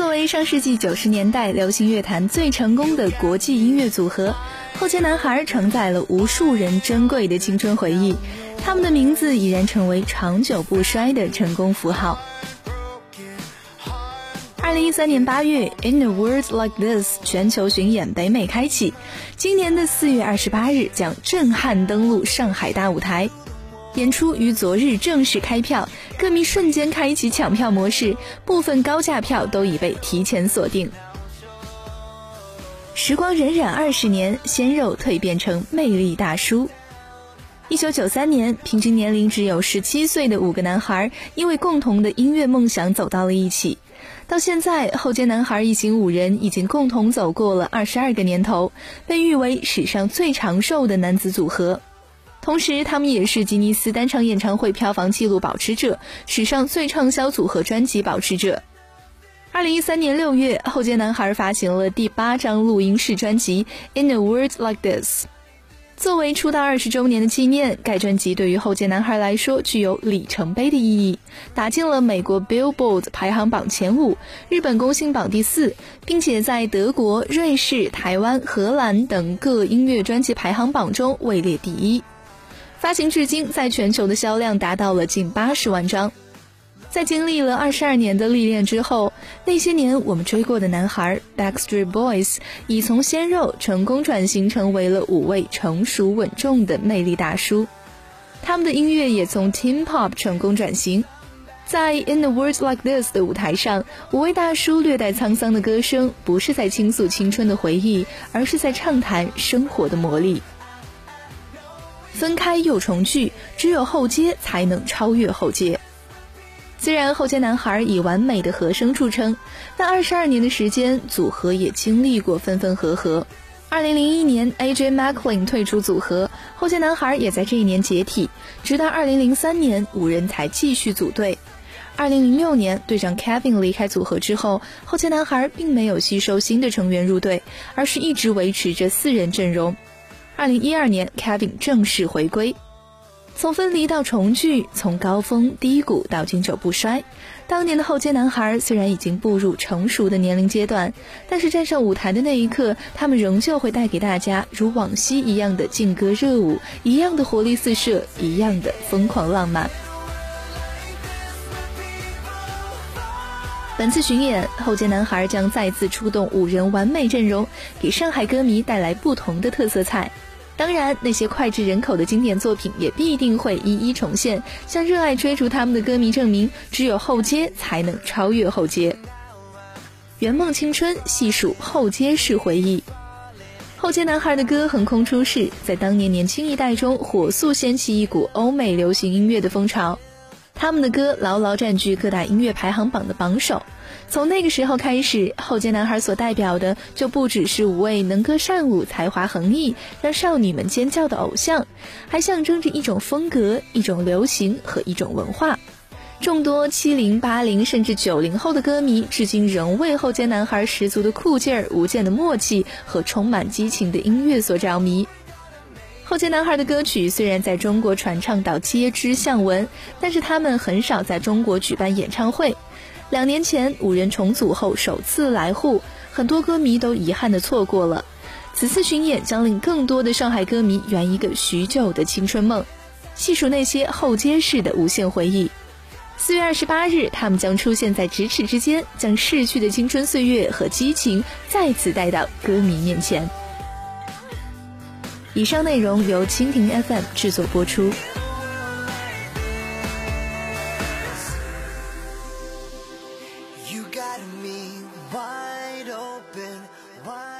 作为上世纪九十年代流行乐坛最成功的国际音乐组合，后街男孩承载了无数人珍贵的青春回忆，他们的名字已然成为长久不衰的成功符号。二零一三年八月，《In a World Like This》全球巡演北美开启，今年的四月二十八日将震撼登陆上海大舞台。演出于昨日正式开票，歌迷瞬间开启抢票模式，部分高价票都已被提前锁定。时光荏苒二十年，鲜肉蜕变成魅力大叔。一九九三年，平均年龄只有十七岁的五个男孩，因为共同的音乐梦想走到了一起。到现在，后街男孩一行五人已经共同走过了二十二个年头，被誉为史上最长寿的男子组合。同时，他们也是吉尼斯单场演唱会票房纪录保持者，史上最畅销组合专辑保持者。二零一三年六月，后街男孩发行了第八张录音室专辑《In a World Like This》。作为出道二十周年的纪念，该专辑对于后街男孩来说具有里程碑的意义，打进了美国 Billboard 排行榜前五，日本公信榜第四，并且在德国、瑞士、台湾、荷兰等各音乐专辑排行榜中位列第一。发行至今，在全球的销量达到了近八十万张。在经历了二十二年的历练之后，那些年我们追过的男孩 Backstreet Boys 已从鲜肉成功转型成为了五位成熟稳重的魅力大叔。他们的音乐也从 Teen Pop 成功转型。在 In the World Like This 的舞台上，五位大叔略带沧桑的歌声，不是在倾诉青春的回忆，而是在畅谈生活的魔力。分开又重聚，只有后街才能超越后街。虽然后街男孩以完美的和声著称，但二十二年的时间，组合也经历过分分合合。二零零一年，AJ McLean 退出组合，后街男孩也在这一年解体。直到二零零三年，五人才继续组队。二零零六年，队长 Kevin 离开组合之后，后街男孩并没有吸收新的成员入队，而是一直维持着四人阵容。二零一二年，Kevin 正式回归。从分离到重聚，从高峰低谷到经久不衰。当年的后街男孩虽然已经步入成熟的年龄阶段，但是站上舞台的那一刻，他们仍旧会带给大家如往昔一样的劲歌热舞，一样的活力四射，一样的疯狂浪漫。本次巡演，后街男孩将再次出动五人完美阵容，给上海歌迷带来不同的特色菜。当然，那些脍炙人口的经典作品也必定会一一重现，向热爱追逐他们的歌迷证明，只有后街才能超越后街。圆梦青春，细数后街式回忆。后街男孩的歌横空出世，在当年年轻一代中火速掀起一股欧美流行音乐的风潮。他们的歌牢牢占据各大音乐排行榜的榜首。从那个时候开始，后街男孩所代表的就不只是五位能歌善舞、才华横溢、让少女们尖叫的偶像，还象征着一种风格、一种流行和一种文化。众多七零、八零甚至九零后的歌迷，至今仍为后街男孩十足的酷劲儿、无间的默契和充满激情的音乐所着迷。后街男孩的歌曲虽然在中国传唱到皆知巷闻，但是他们很少在中国举办演唱会。两年前五人重组后首次来沪，很多歌迷都遗憾的错过了。此次巡演将令更多的上海歌迷圆一个许久的青春梦，细数那些后街式的无限回忆。四月二十八日，他们将出现在咫尺之间，将逝去的青春岁月和激情再次带到歌迷面前。以上内容由蜻蜓 FM 制作播出。You got me wide open, wide open.